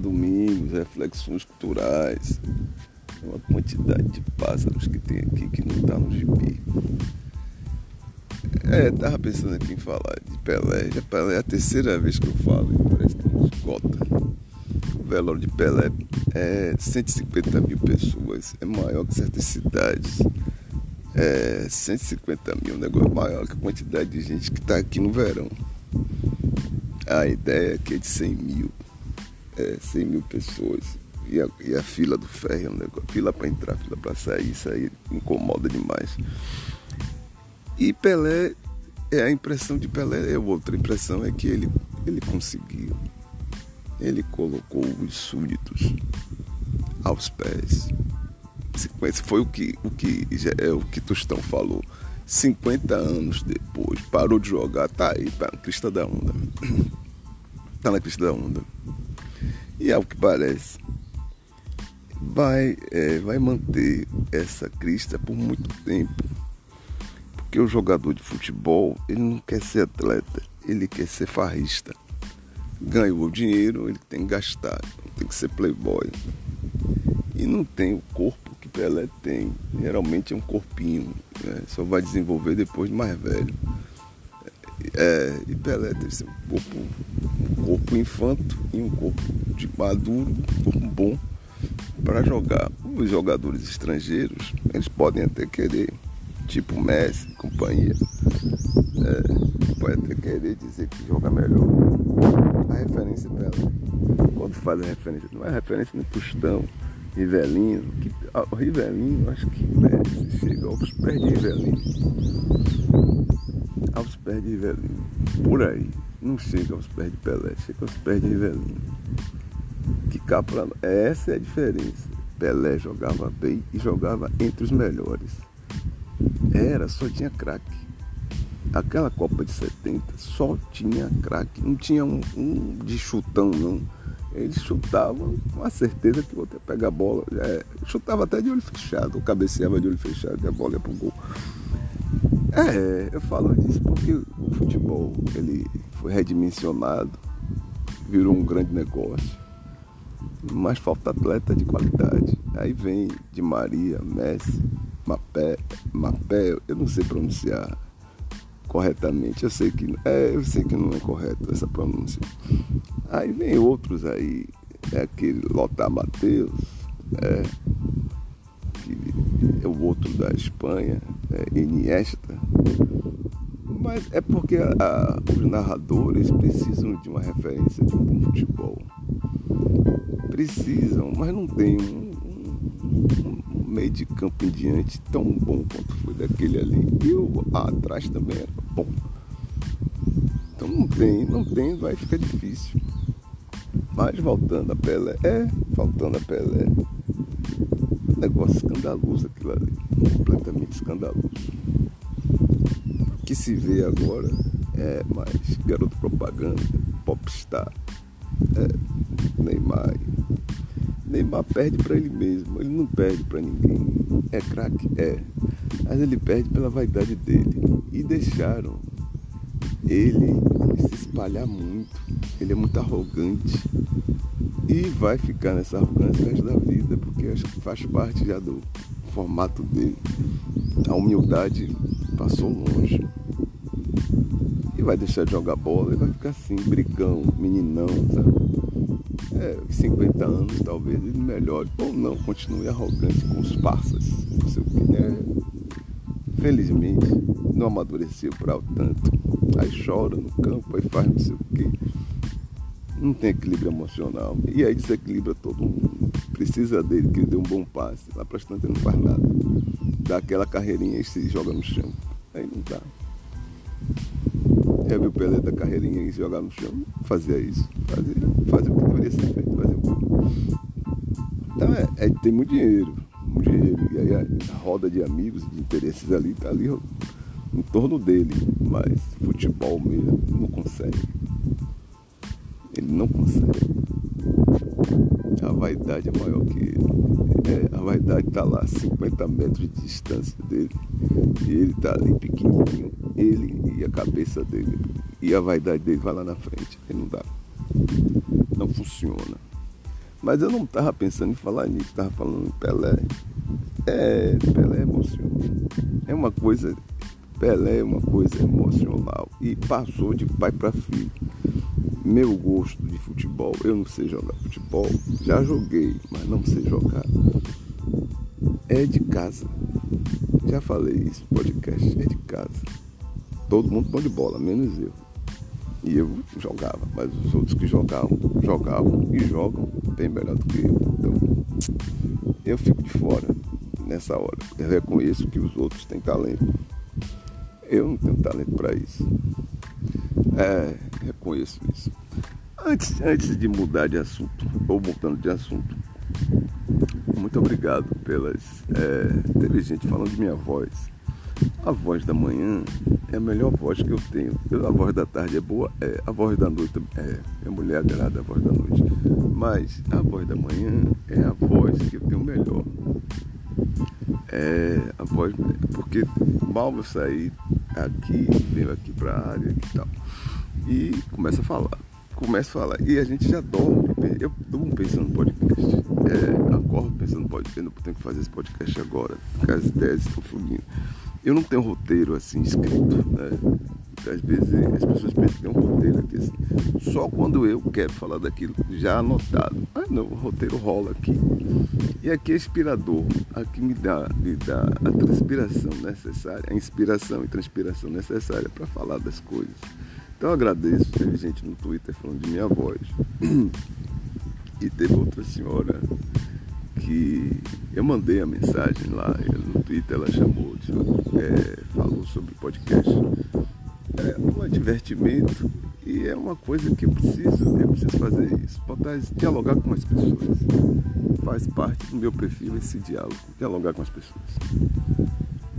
Domingos, reflexões culturais. Uma quantidade de pássaros que tem aqui que não tá no gibi. É, tava pensando aqui em falar de Pelé. Já Pelé é a terceira vez que eu falo e parece que não esgota. O velório de Pelé é 150 mil pessoas, é maior que certas cidades. É 150 mil, um negócio maior que a quantidade de gente que está aqui no verão. A ideia é que é de 100 mil é, 100 mil pessoas. E a, e a fila do ferro é um negócio. Fila para entrar, fila para sair, isso aí incomoda demais. E Pelé, é a impressão de Pelé, é outra impressão é que ele, ele conseguiu. Ele colocou os súditos aos pés. Foi o que, o que, é o que Tostão falou. 50 anos depois, parou de jogar, tá aí, tá na crista da onda. Tá na crista da onda. E ao que parece, vai, é, vai manter essa crista por muito tempo. Porque o jogador de futebol, ele não quer ser atleta, ele quer ser farrista. Ganhou o dinheiro, ele tem que gastar, tem que ser playboy. E não tem o corpo que Pelé tem. Geralmente é um corpinho, né? só vai desenvolver depois de mais velho. É, e Pelé teve um corpo, um corpo infanto e um corpo de maduro, um corpo bom para jogar. Os jogadores estrangeiros, eles podem até querer, tipo Messi, companhia, é, pode até querer dizer que joga melhor. A referência dela, quando faz a referência, não é referência nem Tostão, Rivelino, que, o Rivelino, acho que Messi chega aos pés de Rivelino aos pés de Rivelino. Por aí. Não chega aos pés de Pelé, chega aos pés de Rivelino. Que cá pra... Essa é a diferença. Pelé jogava bem e jogava entre os melhores. Era, só tinha craque. Aquela Copa de 70 só tinha craque. Não tinha um, um, de chutão, não. Eles chutavam com a certeza que ia pegar a bola. É, chutava até de olho fechado, cabeceava de olho fechado e a bola ia pro gol. É, eu falo disso porque o futebol ele foi redimensionado, virou um grande negócio, mas falta atleta de qualidade. Aí vem de Maria, Messi, Mapé, Mapé, eu não sei pronunciar corretamente, eu sei que é, eu sei que não é correto essa pronúncia. Aí vem outros aí, é aquele Lothar Mateus, é, que é o outro da Espanha, é, Iniesta. Mas é porque a, os narradores precisam de uma referência de um bom futebol. Precisam, mas não tem um, um, um meio de campo em diante tão bom quanto foi daquele ali. E o atrás também era bom. Então não tem, não tem, vai ficar difícil. Mas voltando a Pelé, é, voltando a Pelé, negócio escandaloso aquilo ali, completamente escandaloso. O que se vê agora é mais garoto propaganda, popstar, é, Neymar. Neymar perde para ele mesmo, ele não perde para ninguém. É craque? É. Mas ele perde pela vaidade dele. E deixaram ele se espalhar muito. Ele é muito arrogante. E vai ficar nessa arrogância o resto da vida, porque acho que faz parte já do formato dele. A humildade passou longe. E vai deixar de jogar bola e vai ficar assim, brigão, meninão, sabe? É, 50 anos talvez ele melhore. Ou não, continue arrogante com os parças. Não sei o que, né? Felizmente, não amadureceu para o tanto. Aí chora no campo, aí faz não sei o que não tem equilíbrio emocional. E aí desequilibra todo mundo. Precisa dele, que ele dê um bom passe. Lá para ele não faz nada. Dá aquela carreirinha e se joga no chão. Aí não dá. Já viu o Pelé da carreirinha e se jogar no chão? Fazia isso. Fazia, fazia o que deveria ser feito. Fazia Então é, é, tem muito dinheiro. Muito dinheiro. E aí a, a roda de amigos, de interesses ali, tá ali em torno dele. Mas futebol mesmo não consegue. Ele não consegue. A vaidade é maior que ele. É, a vaidade está lá, 50 metros de distância dele. E ele está ali pequenininho. Ele e a cabeça dele. E a vaidade dele vai lá na frente. Ele não dá. não funciona. Mas eu não estava pensando em falar nisso, estava falando em Pelé. É, Pelé é emocional. É uma coisa, Pelé é uma coisa emocional. E passou de pai para filho. Meu gosto de futebol, eu não sei jogar futebol, já joguei, mas não sei jogar. É de casa. Já falei isso, podcast é de casa. Todo mundo bom de bola, menos eu. E eu jogava, mas os outros que jogavam, jogavam e jogam bem melhor do que eu. Então, eu fico de fora nessa hora. Eu reconheço que os outros têm talento. Eu não tenho talento para isso. É, reconheço isso. Antes, antes de mudar de assunto, ou mudando de assunto, muito obrigado pelas. É, teve gente falando de minha voz. A voz da manhã é a melhor voz que eu tenho. A voz da tarde é boa, é, a voz da noite é. Minha mulher agrada a voz da noite. Mas a voz da manhã é a voz que eu tenho melhor. É a voz, porque mal eu sair aqui, venho aqui para a área e tal, e começa a falar. Começa a falar. E a gente já dorme. Eu durmo pensando no podcast. É, acordo pensando no podcast. Eu tenho que fazer esse podcast agora, as ideias estão fluindo. Eu não tenho roteiro assim escrito, né? Às vezes as pessoas pensam que tem um roteiro aqui assim. Só quando eu quero falar daquilo já anotado. Ah não, o roteiro rola aqui. E aqui é inspirador. Aqui me dá, me dá a transpiração necessária, a inspiração e transpiração necessária para falar das coisas. Então agradeço, teve gente no Twitter falando de minha voz. E teve outra senhora que eu mandei a mensagem lá, no Twitter ela chamou, é, falou sobre podcast. É um advertimento e é uma coisa que eu preciso, eu preciso fazer isso, botar, dialogar com as pessoas. Faz parte do meu perfil esse diálogo, dialogar com as pessoas.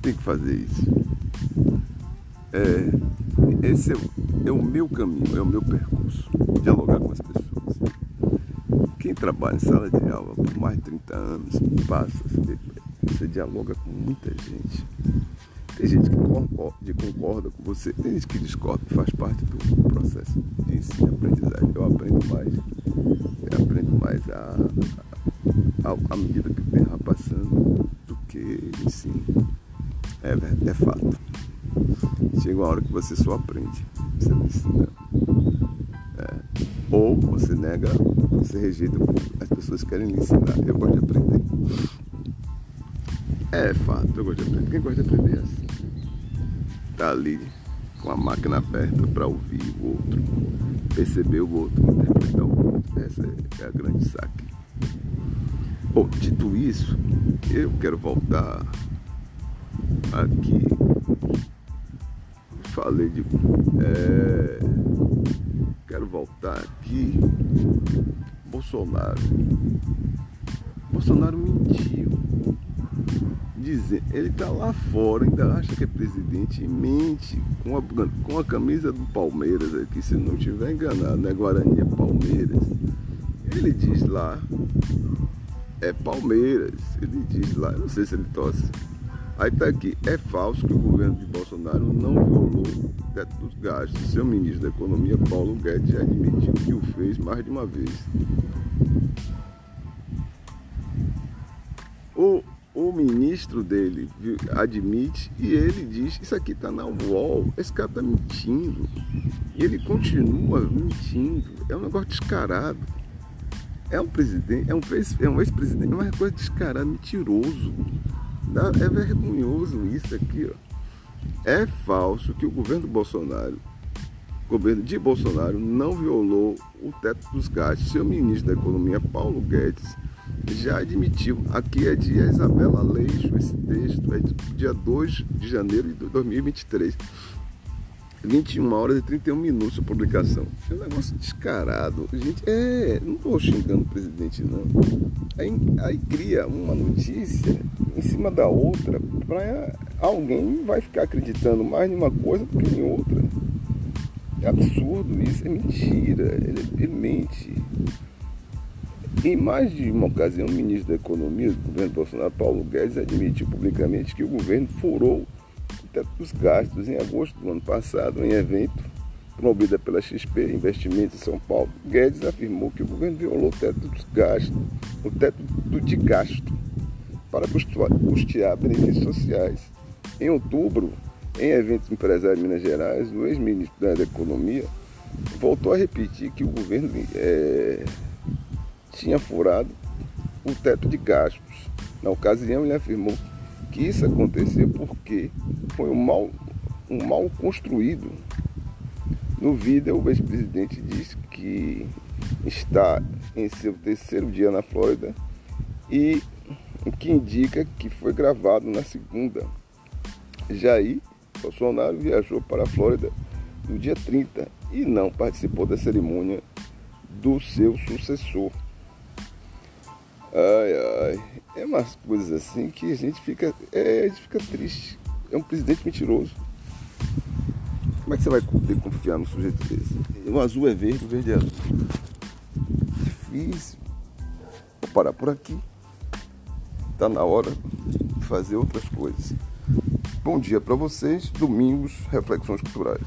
Tem que fazer isso. É, esse é, é o meu caminho, é o meu percurso, dialogar com as pessoas quem trabalha em sala de aula por mais de 30 anos passa, você, dialoga com muita gente. Tem gente que concorda, concorda, com você, tem gente que discorda, faz parte do processo de ensino e aprendizagem. Eu aprendo mais, eu aprendo mais a, a, a medida que o tempo passando do que ensino. É, é fato. Chega uma hora que você só aprende, você não ensina. É. Ou você nega, você rejeita as pessoas querem lhe ensinar. Eu gosto de aprender. É fato, eu gosto de aprender. Quem gosta de aprender é assim. Tá ali com a máquina aberta para ouvir o outro, perceber o outro, interpretar o outro. Essa é a grande saque. Bom, dito isso, eu quero voltar aqui. Falei de. É, quero voltar aqui. Bolsonaro. Bolsonaro mentiu. Dizer, ele está lá fora, ainda acha que é presidente e mente com a, com a camisa do Palmeiras aqui, se não estiver enganado, né? Guarani é Palmeiras. Ele diz lá, é Palmeiras. Ele diz lá, eu não sei se ele torce Aí está aqui, é falso que o governo de Bolsonaro não violou o teto dos gastos. Seu ministro da Economia, Paulo Guedes, já admitiu que o fez mais de uma vez. O, o ministro dele admite e ele diz, isso aqui está na UOL, esse cara está mentindo. E ele continua mentindo. É um negócio descarado. É um presidente, é um ex-presidente, é uma coisa descarada, mentiroso. É vergonhoso isso aqui, ó. É falso que o governo Bolsonaro, governo de Bolsonaro, não violou o teto dos gastos. Seu ministro da Economia, Paulo Guedes, já admitiu. Aqui é de Isabela Leixo, esse texto é de dia 2 de janeiro de 2023. 21 horas e 31 minutos a publicação. É um negócio descarado. Gente, é. Não estou xingando o presidente, não. Aí, aí, cria uma notícia em cima da outra para alguém vai ficar acreditando mais em uma coisa do que em outra. É absurdo isso, é mentira. Ele, ele mente. Em mais de uma ocasião, o ministro da Economia do governo Bolsonaro, Paulo Guedes, admitiu publicamente que o governo furou teto dos gastos em agosto do ano passado, em evento promovida pela XP Investimentos em São Paulo, Guedes afirmou que o governo violou o teto dos gastos, o teto de gasto para custear benefícios sociais. Em outubro, em eventos empresários de Minas Gerais, o ex-ministro da Economia voltou a repetir que o governo é, tinha furado o teto de gastos. Na ocasião, ele afirmou que isso aconteceu porque foi um mal, um mal construído. No vídeo, o ex-presidente disse que está em seu terceiro dia na Flórida e o que indica que foi gravado na segunda. Jair Bolsonaro viajou para a Flórida no dia 30 e não participou da cerimônia do seu sucessor. Ai, ai, é umas coisas assim que a gente fica, é, a gente fica triste. É um presidente mentiroso. Como é que você vai poder confiar num sujeito desse? O azul é verde, o verde é azul. Difícil. Vou parar por aqui. Está na hora de fazer outras coisas. Bom dia para vocês. Domingos, reflexões culturais.